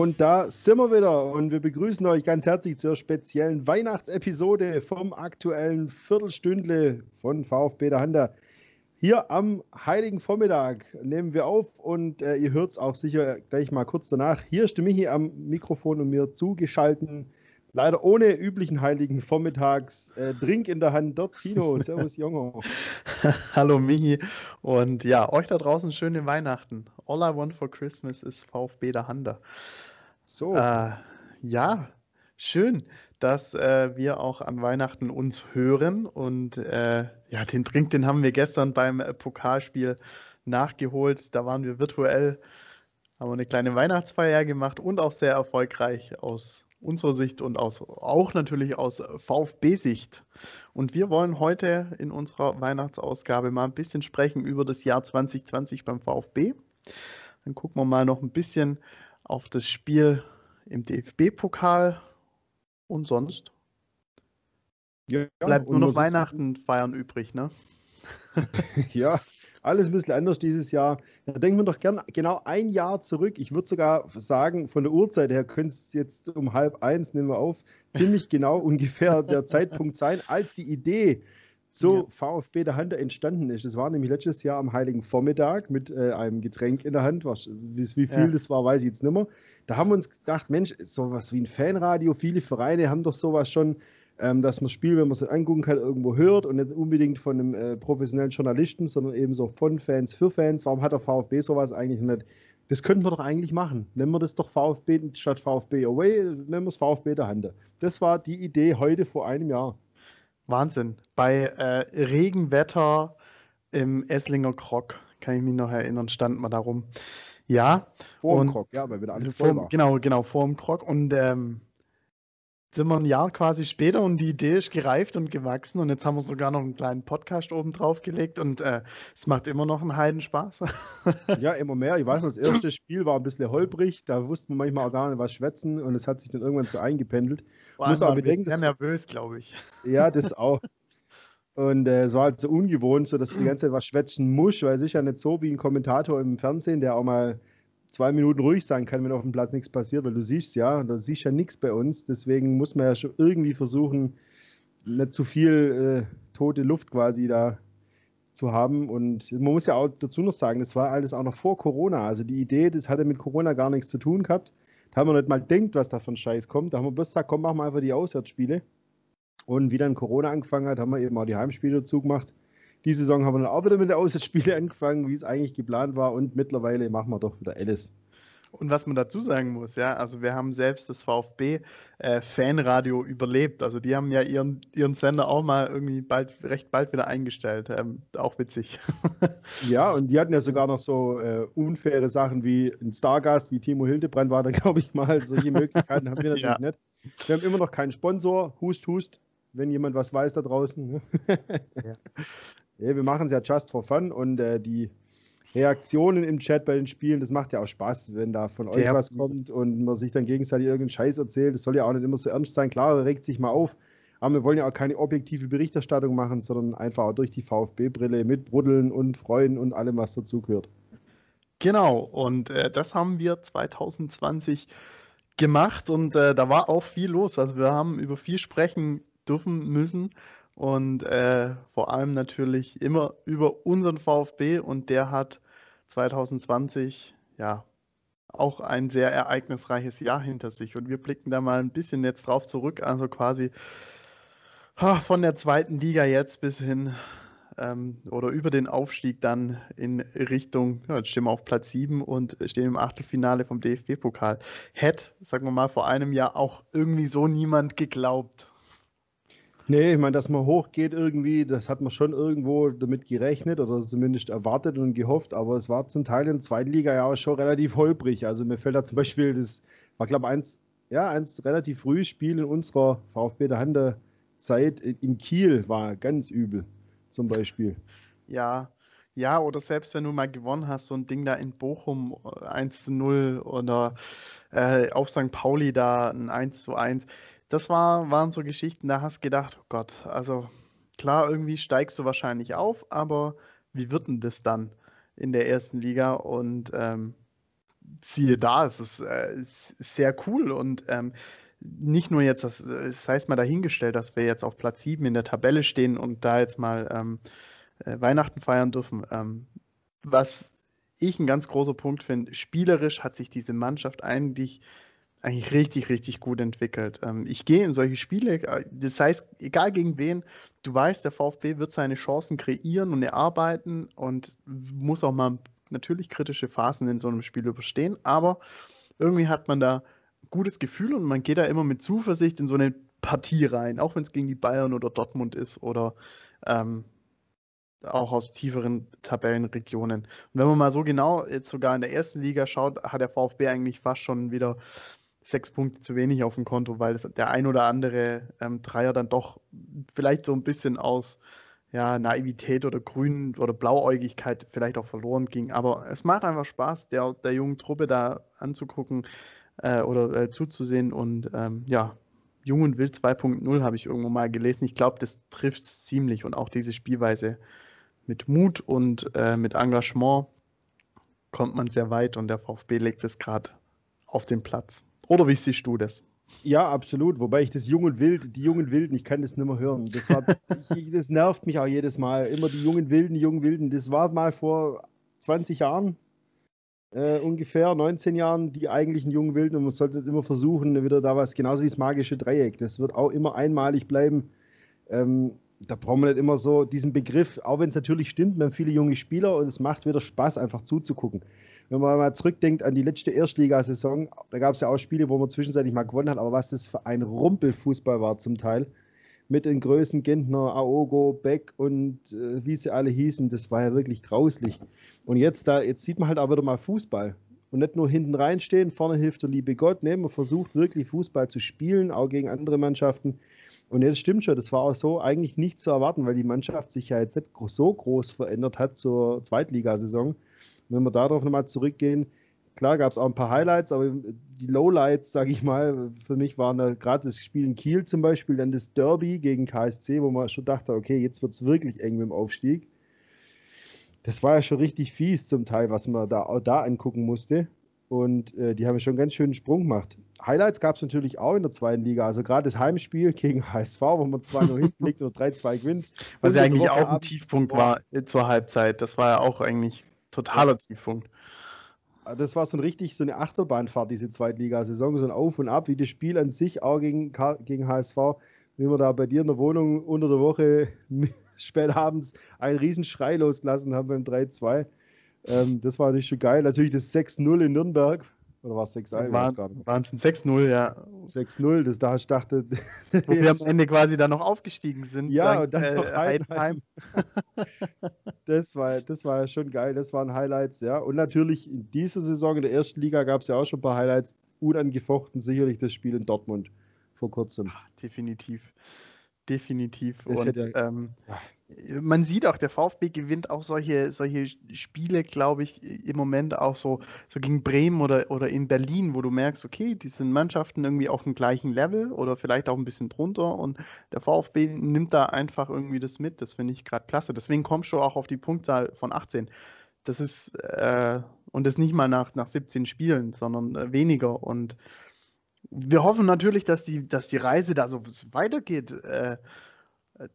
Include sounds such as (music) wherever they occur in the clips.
Und da sind wir wieder und wir begrüßen euch ganz herzlich zur speziellen Weihnachtsepisode vom aktuellen Viertelstündle von VfB der Handa. Hier am Heiligen Vormittag nehmen wir auf und äh, ihr hört es auch sicher gleich mal kurz danach. Hier ist der Michi am Mikrofon und mir zugeschalten. Leider ohne üblichen Heiligen Vormittags äh, Drink in der Hand. Dort Tino, (laughs) Servus Jongo. (laughs) Hallo Michi und ja, euch da draußen schöne Weihnachten. All I want for Christmas ist VfB der Handa. So. Äh, ja, schön, dass äh, wir auch an Weihnachten uns hören und äh, ja, den Drink, den haben wir gestern beim äh, Pokalspiel nachgeholt. Da waren wir virtuell, haben eine kleine Weihnachtsfeier gemacht und auch sehr erfolgreich aus unserer Sicht und aus, auch natürlich aus VfB-Sicht. Und wir wollen heute in unserer Weihnachtsausgabe mal ein bisschen sprechen über das Jahr 2020 beim VfB. Dann gucken wir mal noch ein bisschen auf das Spiel im DFB-Pokal und sonst. Ja, bleibt nur noch Weihnachten feiern übrig, ne? (laughs) ja, alles ein bisschen anders dieses Jahr. Da denken wir doch gern genau ein Jahr zurück. Ich würde sogar sagen, von der Uhrzeit her könnte es jetzt um halb eins, nehmen wir auf, ziemlich (laughs) genau ungefähr der Zeitpunkt sein, als die Idee zu ja. VfB der Hand entstanden ist. Das war nämlich letztes Jahr am Heiligen Vormittag mit äh, einem Getränk in der Hand. Was, wie, wie viel ja. das war, weiß ich jetzt nicht mehr. Da haben wir uns gedacht, Mensch, sowas wie ein Fanradio, viele Vereine haben doch sowas schon ähm, dass man das Spiel, wenn man es angucken kann, irgendwo hört und nicht unbedingt von einem äh, professionellen Journalisten, sondern eben so von Fans für Fans. Warum hat der VfB sowas eigentlich nicht? Das könnten wir doch eigentlich machen. Nennen wir das doch VfB statt VfB Away, nennen wir es VfB der Hand. Das war die Idee heute vor einem Jahr. Wahnsinn. Bei äh, Regenwetter im Esslinger Krog, kann ich mich noch erinnern, stand man darum. Ja. Vor dem Krog, ja, weil wieder alles voll war. Genau, genau, vor dem Krog. Und ähm, sind wir ein Jahr quasi später und die Idee ist gereift und gewachsen und jetzt haben wir sogar noch einen kleinen Podcast oben drauf gelegt und äh, es macht immer noch einen Heidenspaß. (laughs) ja, immer mehr. Ich weiß, das erste (laughs) Spiel war ein bisschen holprig, da wusste man manchmal auch gar nicht, was schwätzen und es hat sich dann irgendwann so eingependelt. Vor allem Muss aber bedenken, sehr nervös, glaube ich. Ja, das (laughs) auch. Und äh, es war halt so ungewohnt, so dass du die ganze Zeit was schwätzen musst, weil es ist ja nicht so wie ein Kommentator im Fernsehen, der auch mal zwei Minuten ruhig sein kann, wenn auf dem Platz nichts passiert, weil du siehst ja, du siehst ja nichts bei uns. Deswegen muss man ja schon irgendwie versuchen, nicht zu viel äh, tote Luft quasi da zu haben. Und man muss ja auch dazu noch sagen, das war alles auch noch vor Corona. Also die Idee, das hatte mit Corona gar nichts zu tun gehabt. Da haben wir nicht mal denkt, was da von Scheiß kommt. Da haben wir bloß gesagt, komm, machen wir einfach die Auswärtsspiele. Und wie dann Corona angefangen hat, haben wir eben auch die Heimspiele dazu gemacht. Die Saison haben wir dann auch wieder mit den Auswärtsspielen (laughs) angefangen, wie es eigentlich geplant war. Und mittlerweile machen wir doch wieder alles. Und was man dazu sagen muss, ja, also wir haben selbst das VfB äh, Fanradio überlebt. Also die haben ja ihren, ihren Sender auch mal irgendwie bald, recht bald wieder eingestellt. Ähm, auch witzig. (laughs) ja, und die hatten ja sogar noch so äh, unfaire Sachen wie ein Stargast, wie Timo Hildebrand war da, (laughs) glaube ich mal. Solche Möglichkeiten haben wir natürlich ja. nicht. Wir haben immer noch keinen Sponsor. Hust, hust, wenn jemand was weiß da draußen. ja. Ja, wir machen es ja just for fun und äh, die Reaktionen im Chat bei den Spielen, das macht ja auch Spaß, wenn da von euch was kommt und man sich dann gegenseitig irgendeinen Scheiß erzählt. Das soll ja auch nicht immer so ernst sein. Klar, regt sich mal auf, aber wir wollen ja auch keine objektive Berichterstattung machen, sondern einfach auch durch die VfB-Brille mit Bruddeln und Freuen und allem, was dazugehört. Genau, und äh, das haben wir 2020 gemacht und äh, da war auch viel los. Also wir haben über viel sprechen dürfen müssen und äh, vor allem natürlich immer über unseren VfB und der hat 2020 ja auch ein sehr ereignisreiches Jahr hinter sich und wir blicken da mal ein bisschen jetzt drauf zurück, also quasi ha, von der zweiten Liga jetzt bis hin ähm, oder über den Aufstieg dann in Richtung, ja, jetzt stehen wir auf Platz 7 und stehen im Achtelfinale vom DFB-Pokal. Hätte, sagen wir mal, vor einem Jahr auch irgendwie so niemand geglaubt. Nee, ich meine, dass man hochgeht irgendwie, das hat man schon irgendwo damit gerechnet oder zumindest erwartet und gehofft, aber es war zum Teil in der zweiten Liga ja auch schon relativ holprig. Also mir fällt da zum Beispiel, das war glaube ich eins, ja, eins relativ frühes Spiel in unserer VfB der Hande Zeit in Kiel war ganz übel, zum Beispiel. Ja, ja, oder selbst wenn du mal gewonnen hast, so ein Ding da in Bochum 1 zu 0 oder äh, auf St. Pauli da ein 1 zu 1 das war, waren so Geschichten, da hast du gedacht, oh Gott, also klar, irgendwie steigst du wahrscheinlich auf, aber wie wird denn das dann in der ersten Liga? Und ähm, siehe da, es ist, äh, sehr cool und ähm, nicht nur jetzt, das, das heißt mal dahingestellt, dass wir jetzt auf Platz 7 in der Tabelle stehen und da jetzt mal ähm, äh, Weihnachten feiern dürfen. Ähm, was ich ein ganz großer Punkt finde, spielerisch hat sich diese Mannschaft eigentlich, eigentlich richtig, richtig gut entwickelt. Ähm, ich gehe in solche Spiele, äh, das heißt, egal gegen wen, du weißt, der VfB wird seine Chancen kreieren und erarbeiten und muss auch mal natürlich kritische Phasen in so einem Spiel überstehen, aber irgendwie hat man da gutes Gefühl und man geht da immer mit Zuversicht in so eine Partie rein, auch wenn es gegen die Bayern oder Dortmund ist oder ähm, auch aus tieferen Tabellenregionen. Und wenn man mal so genau jetzt sogar in der ersten Liga schaut, hat der VfB eigentlich fast schon wieder sechs Punkte zu wenig auf dem Konto, weil der ein oder andere ähm, Dreier dann doch vielleicht so ein bisschen aus ja, Naivität oder Grün- oder Blauäugigkeit vielleicht auch verloren ging. Aber es macht einfach Spaß, der, der jungen Truppe da anzugucken äh, oder äh, zuzusehen. Und ähm, ja, Jung und Wild 2.0 habe ich irgendwo mal gelesen. Ich glaube, das trifft es ziemlich und auch diese Spielweise mit Mut und äh, mit Engagement kommt man sehr weit und der VfB legt es gerade auf den Platz. Oder wie siehst du das? Ja, absolut. Wobei ich das Jung und Wild, die Jungen Wilden, ich kann das nicht mehr hören. Das, war, (laughs) ich, das nervt mich auch jedes Mal. Immer die Jungen Wilden, die Jungen Wilden. Das war mal vor 20 Jahren, äh, ungefähr 19 Jahren, die eigentlichen Jungen Wilden. Und man sollte immer versuchen, wieder da was, genauso wie das magische Dreieck. Das wird auch immer einmalig bleiben. Ähm, da brauchen wir nicht immer so diesen Begriff, auch wenn es natürlich stimmt, wir haben viele junge Spieler und es macht wieder Spaß, einfach zuzugucken wenn man mal zurückdenkt an die letzte Erstligasaison, da gab es ja auch Spiele, wo man zwischenzeitlich mal gewonnen hat, aber was das für ein Rumpelfußball war zum Teil. Mit den Größen Gentner, Aogo, Beck und äh, wie sie alle hießen, das war ja wirklich grauslich. Und jetzt, da, jetzt sieht man halt auch wieder mal Fußball. Und nicht nur hinten reinstehen, vorne hilft der liebe Gott. Nee, man versucht wirklich Fußball zu spielen, auch gegen andere Mannschaften. Und jetzt stimmt schon, das war auch so eigentlich nicht zu erwarten, weil die Mannschaft sich ja jetzt nicht so groß verändert hat zur Zweitligasaison. Wenn wir darauf nochmal zurückgehen, klar gab es auch ein paar Highlights, aber die Lowlights, sage ich mal, für mich waren da gerade das Spiel in Kiel zum Beispiel, dann das Derby gegen KSC, wo man schon dachte, okay, jetzt wird es wirklich eng mit dem Aufstieg. Das war ja schon richtig fies zum Teil, was man da, da angucken musste. Und äh, die haben schon einen ganz schönen Sprung gemacht. Highlights gab es natürlich auch in der zweiten Liga. Also gerade das Heimspiel (laughs) gegen HSV, wo man 2-0 hinten liegt oder 3-2 gewinnt. Was ja eigentlich auch ein Tiefpunkt war zur Halbzeit. Das war ja auch eigentlich Totaler Tiefpunkt. Das war so ein richtig so eine Achterbahnfahrt, diese Zweitligasaison, so ein Auf und Ab, wie das Spiel an sich auch gegen, gegen HSV, wie wir da bei dir in der Wohnung unter der Woche (laughs) spät abends einen Riesenschrei losgelassen haben beim 3-2. Ähm, das war natürlich schon geil. Natürlich das 6-0 in Nürnberg, oder war es 6-1? Waren es 6-0, ja. 6-0, das da ich dachte. (laughs) Wo wir am Ende quasi dann noch aufgestiegen sind. Ja, und dann äh, noch Heidenheim. das, war, das war schon geil, das waren Highlights, ja. Und natürlich in dieser Saison, in der ersten Liga, gab es ja auch schon ein paar Highlights. Unangefochten sicherlich das Spiel in Dortmund vor kurzem. Definitiv. Definitiv. Das und ja, ähm, ja man sieht auch, der VfB gewinnt auch solche, solche Spiele, glaube ich, im Moment auch so, so gegen Bremen oder, oder in Berlin, wo du merkst, okay, die sind Mannschaften irgendwie auf dem gleichen Level oder vielleicht auch ein bisschen drunter und der VfB nimmt da einfach irgendwie das mit. Das finde ich gerade klasse. Deswegen kommst du auch auf die Punktzahl von 18. Das ist, äh, und das nicht mal nach, nach 17 Spielen, sondern äh, weniger. Und wir hoffen natürlich, dass die, dass die Reise da so weitergeht. Äh,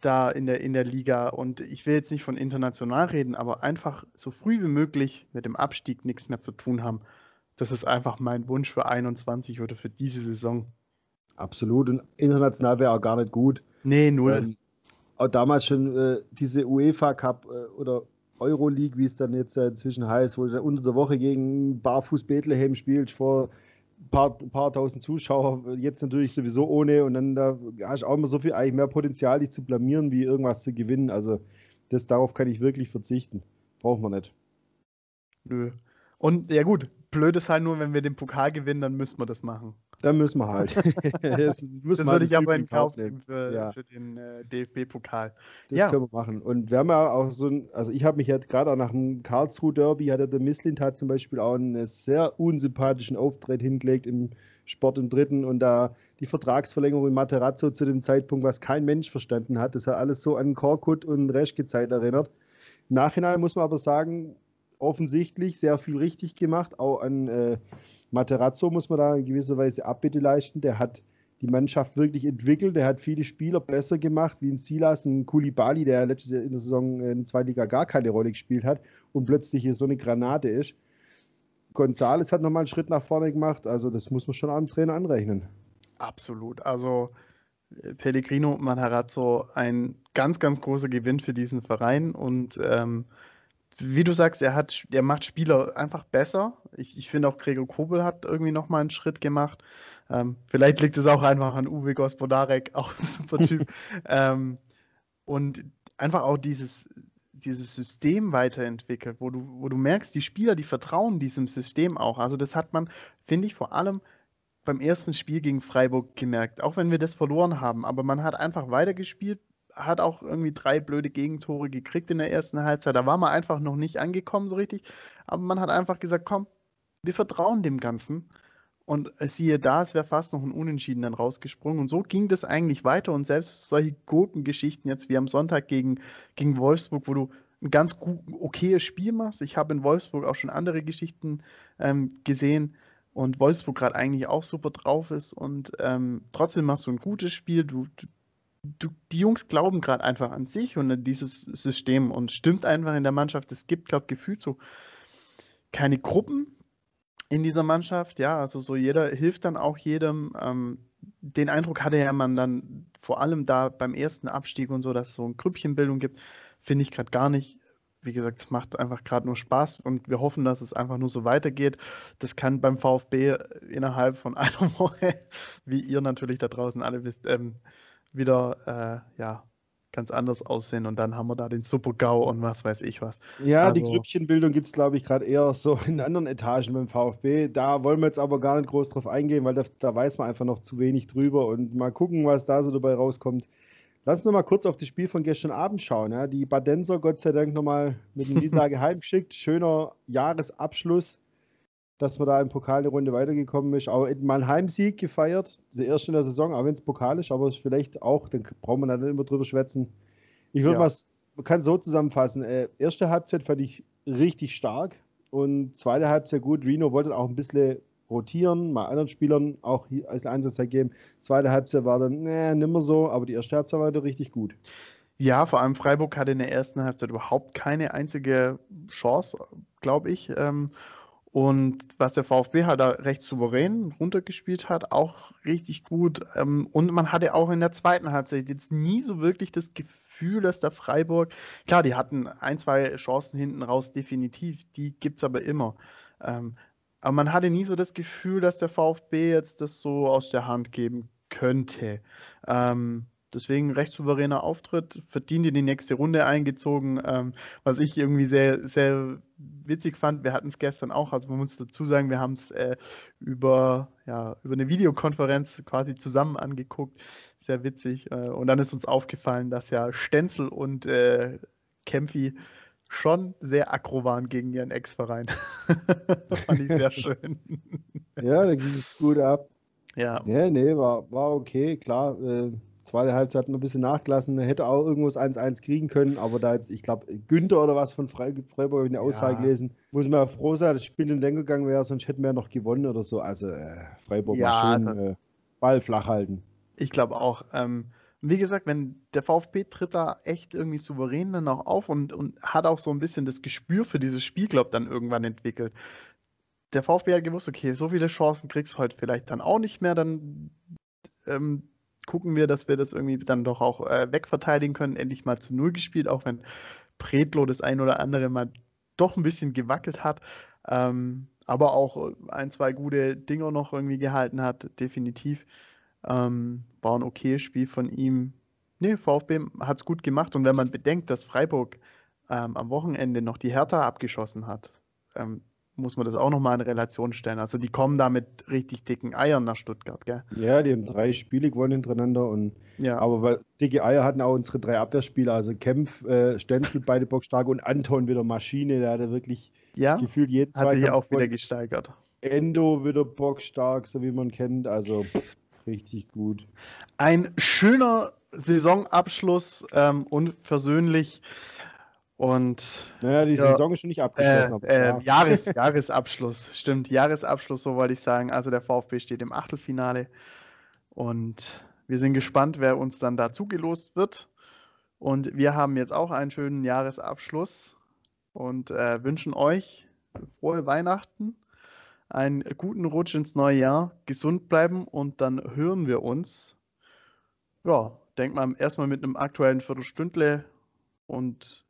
da in der, in der Liga. Und ich will jetzt nicht von international reden, aber einfach so früh wie möglich mit dem Abstieg nichts mehr zu tun haben. Das ist einfach mein Wunsch für 21 oder für diese Saison. Absolut. Und international wäre auch gar nicht gut. Nee, null. Ähm, auch damals schon äh, diese UEFA Cup äh, oder Euroleague, wie es dann jetzt äh, inzwischen heißt, wo du unter der Woche gegen Barfuß Bethlehem spielt vor paar, paar tausend Zuschauer, jetzt natürlich sowieso ohne und dann da hast du auch immer so viel eigentlich mehr Potenzial, dich zu blamieren, wie irgendwas zu gewinnen. Also das darauf kann ich wirklich verzichten. Brauchen wir nicht. Nö. Und ja gut, blöd ist halt nur, wenn wir den Pokal gewinnen, dann müssen wir das machen. Dann müssen wir halt. (laughs) (laughs) das, das würde halt ich aber in Kauf nehmen für, ja. für den äh, DFB-Pokal. Das ja. können wir machen. Und wir haben ja auch so ein, also ich habe mich ja gerade auch nach dem Karlsruhe-Derby, hatte der Misslint hat zum Beispiel auch einen sehr unsympathischen Auftritt hingelegt im Sport im Dritten und da die Vertragsverlängerung in Materazzo zu dem Zeitpunkt, was kein Mensch verstanden hat. Das hat alles so an Korkut und Reschke-Zeit erinnert. Im Nachhinein muss man aber sagen, offensichtlich sehr viel richtig gemacht. Auch an äh, Materazzo muss man da in gewisser Weise Abbitte leisten. Der hat die Mannschaft wirklich entwickelt. Der hat viele Spieler besser gemacht, wie ein Silas, ein Kulibali, der letztes Jahr in der Saison in der zweiten Liga gar keine Rolle gespielt hat und plötzlich hier so eine Granate ist. Gonzales hat nochmal einen Schritt nach vorne gemacht. Also das muss man schon am Trainer anrechnen. Absolut. Also äh, Pellegrino Matarazzo ein ganz, ganz großer Gewinn für diesen Verein und ähm, wie du sagst, er hat, er macht Spieler einfach besser. Ich, ich finde auch Gregor Kobel hat irgendwie nochmal einen Schritt gemacht. Ähm, vielleicht liegt es auch einfach an Uwe Gospodarek, auch ein super Typ. (laughs) ähm, und einfach auch dieses, dieses System weiterentwickelt, wo du, wo du merkst, die Spieler, die vertrauen diesem System auch. Also das hat man, finde ich, vor allem beim ersten Spiel gegen Freiburg gemerkt, auch wenn wir das verloren haben. Aber man hat einfach weitergespielt, hat auch irgendwie drei blöde Gegentore gekriegt in der ersten Halbzeit. Da war man einfach noch nicht angekommen so richtig. Aber man hat einfach gesagt, komm, wir vertrauen dem Ganzen. Und siehe da, es wäre fast noch ein Unentschieden dann rausgesprungen. Und so ging das eigentlich weiter. Und selbst solche Gurkengeschichten jetzt wie am Sonntag gegen, gegen Wolfsburg, wo du ein ganz gut, okayes Spiel machst. Ich habe in Wolfsburg auch schon andere Geschichten ähm, gesehen und Wolfsburg gerade eigentlich auch super drauf ist. Und ähm, trotzdem machst du ein gutes Spiel. Du, du, die Jungs glauben gerade einfach an sich und an dieses System und stimmt einfach in der Mannschaft. Es gibt, glaube ich, gefühlt so keine Gruppen, in dieser Mannschaft. Ja, also so jeder hilft dann auch jedem. Ähm, den Eindruck hatte ja man dann vor allem da beim ersten Abstieg und so, dass es so eine Grüppchenbildung gibt, finde ich gerade gar nicht. Wie gesagt, es macht einfach gerade nur Spaß und wir hoffen, dass es einfach nur so weitergeht. Das kann beim VfB innerhalb von (laughs) einer Woche, wie ihr natürlich da draußen alle wisst, ähm, wieder äh, ja, ganz anders aussehen und dann haben wir da den Super-GAU und was weiß ich was. Ja, also, die Grüppchenbildung gibt es, glaube ich, gerade eher so in anderen Etagen beim VfB. Da wollen wir jetzt aber gar nicht groß drauf eingehen, weil da, da weiß man einfach noch zu wenig drüber und mal gucken, was da so dabei rauskommt. Lass uns noch mal kurz auf das Spiel von gestern Abend schauen. Ja. Die Badenser, Gott sei Dank, nochmal mit einer (laughs) Niederlage heimgeschickt. Schöner Jahresabschluss dass man da im Pokal eine Runde weitergekommen ist. Auch mal einen Heimsieg gefeiert, der erste in der Saison, auch wenn es Pokal ist, aber vielleicht auch, dann braucht man dann immer drüber schwätzen. Ich würde ja. was, man kann so zusammenfassen. Äh, erste Halbzeit fand ich richtig stark und zweite Halbzeit gut. Reno wollte auch ein bisschen rotieren, mal anderen Spielern auch als Einsatzzeit geben. Zweite Halbzeit war dann, nee, nimmer so, aber die erste Halbzeit war wieder richtig gut. Ja, vor allem Freiburg hatte in der ersten Halbzeit überhaupt keine einzige Chance, glaube ich. Ähm, und was der VfB halt da recht souverän runtergespielt hat, auch richtig gut. Ähm, und man hatte auch in der zweiten Halbzeit jetzt nie so wirklich das Gefühl, dass der Freiburg, klar, die hatten ein, zwei Chancen hinten raus, definitiv, die gibt es aber immer. Ähm, aber man hatte nie so das Gefühl, dass der VfB jetzt das so aus der Hand geben könnte. Ähm, Deswegen recht souveräner Auftritt, verdient in die nächste Runde eingezogen. Ähm, was ich irgendwie sehr, sehr witzig fand, wir hatten es gestern auch, also man muss dazu sagen, wir haben es äh, über, ja, über eine Videokonferenz quasi zusammen angeguckt. Sehr witzig. Äh, und dann ist uns aufgefallen, dass ja Stenzel und äh, Kempfi schon sehr aggro waren gegen ihren Ex-Verein. (laughs) fand ich sehr (laughs) schön. ja, da ging es gut ab. Ja. Ja, nee, war, war okay, klar. Äh, Zweite Halbzeit ein bisschen nachgelassen, hätte auch irgendwas 1-1 kriegen können, aber da jetzt, ich glaube, Günther oder was von Freiburg in der Aussage ja. gelesen, muss man ja froh sein, dass das Spiel in den gegangen wäre, sonst hätten wir ja noch gewonnen oder so. Also äh, Freiburg ja, mal schön also, äh, Ball flach halten. Ich glaube auch. Ähm, wie gesagt, wenn der VfB tritt da echt irgendwie souverän dann auch auf und, und hat auch so ein bisschen das Gespür für dieses Spiel, glaube dann irgendwann entwickelt. Der VfB hat gewusst, okay, so viele Chancen kriegst du heute vielleicht dann auch nicht mehr, dann ähm, gucken wir, dass wir das irgendwie dann doch auch äh, wegverteidigen können. Endlich mal zu Null gespielt, auch wenn Predlo das ein oder andere mal doch ein bisschen gewackelt hat. Ähm, aber auch ein, zwei gute Dinger noch irgendwie gehalten hat, definitiv. Ähm, war ein okayes Spiel von ihm. Nee, VfB hat es gut gemacht. Und wenn man bedenkt, dass Freiburg ähm, am Wochenende noch die Hertha abgeschossen hat, ähm, muss man das auch nochmal in Relation stellen. Also die kommen da mit richtig dicken Eiern nach Stuttgart, gell? Ja, die haben drei Spiele gewonnen hintereinander und ja. aber weil dicke Eier hatten auch unsere drei Abwehrspieler, also Kempf, äh, Stenzel, (laughs) beide bockstark und Anton wieder Maschine, der hatte wirklich ja, gefühlt jeden Hat sich auch wieder gesteigert. Endo wieder bockstark, so wie man kennt, also richtig gut. Ein schöner Saisonabschluss ähm, und versöhnlich Und naja, die ja, Saison ist schon nicht abgeschlossen. Äh, äh, Jahres, (laughs) Jahresabschluss, stimmt, Jahresabschluss, so wollte ich sagen. Also der VfB steht im Achtelfinale und wir sind gespannt, wer uns dann da zugelost wird. Und wir haben jetzt auch einen schönen Jahresabschluss und äh, wünschen euch frohe Weihnachten, einen guten Rutsch ins neue Jahr, gesund bleiben und dann hören wir uns. Ja, denk mal erstmal mit einem aktuellen Viertelstündle und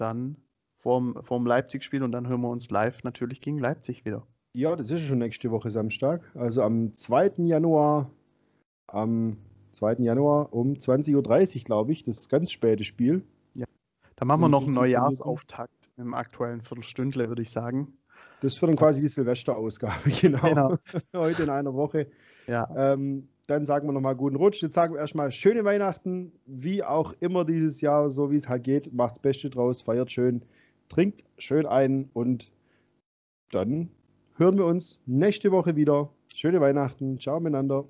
dann vorm, vorm Leipzig-Spiel und dann hören wir uns live natürlich gegen Leipzig wieder. Ja, das ist schon nächste Woche Samstag. Also am 2. Januar, am 2. Januar um 20.30 Uhr, glaube ich, das ganz späte Spiel. Ja. Da machen wir noch einen Neujahrsauftakt im aktuellen Viertelstündle, würde ich sagen. Das wird dann quasi die Silvesterausgabe, (laughs) genau. genau. Heute in einer Woche. Ja. Ähm, dann sagen wir nochmal guten Rutsch. Jetzt sagen wir erstmal schöne Weihnachten, wie auch immer dieses Jahr, so wie es halt geht. Macht das Beste draus, feiert schön, trinkt schön ein und dann hören wir uns nächste Woche wieder. Schöne Weihnachten. Ciao miteinander.